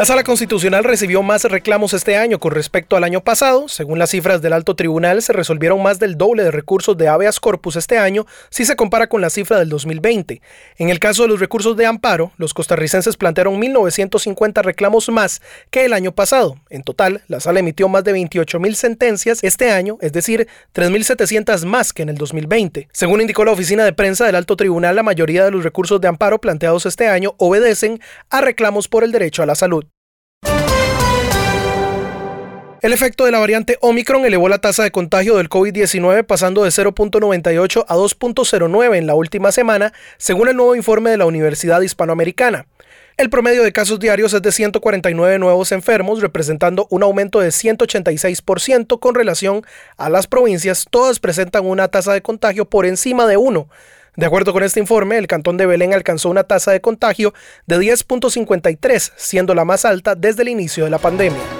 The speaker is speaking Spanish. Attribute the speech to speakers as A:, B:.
A: La Sala Constitucional recibió más reclamos este año con respecto al año pasado. Según las cifras del Alto Tribunal, se resolvieron más del doble de recursos de habeas corpus este año si se compara con la cifra del 2020. En el caso de los recursos de amparo, los costarricenses plantearon 1.950 reclamos más que el año pasado. En total, la Sala emitió más de 28.000 sentencias este año, es decir, 3.700 más que en el 2020. Según indicó la oficina de prensa del Alto Tribunal, la mayoría de los recursos de amparo planteados este año obedecen a reclamos por el derecho a la salud. El efecto de la variante Omicron elevó la tasa de contagio del COVID-19 pasando de 0.98 a 2.09 en la última semana, según el nuevo informe de la Universidad Hispanoamericana. El promedio de casos diarios es de 149 nuevos enfermos, representando un aumento de 186% con relación a las provincias. Todas presentan una tasa de contagio por encima de 1. De acuerdo con este informe, el cantón de Belén alcanzó una tasa de contagio de 10.53, siendo la más alta desde el inicio de la pandemia.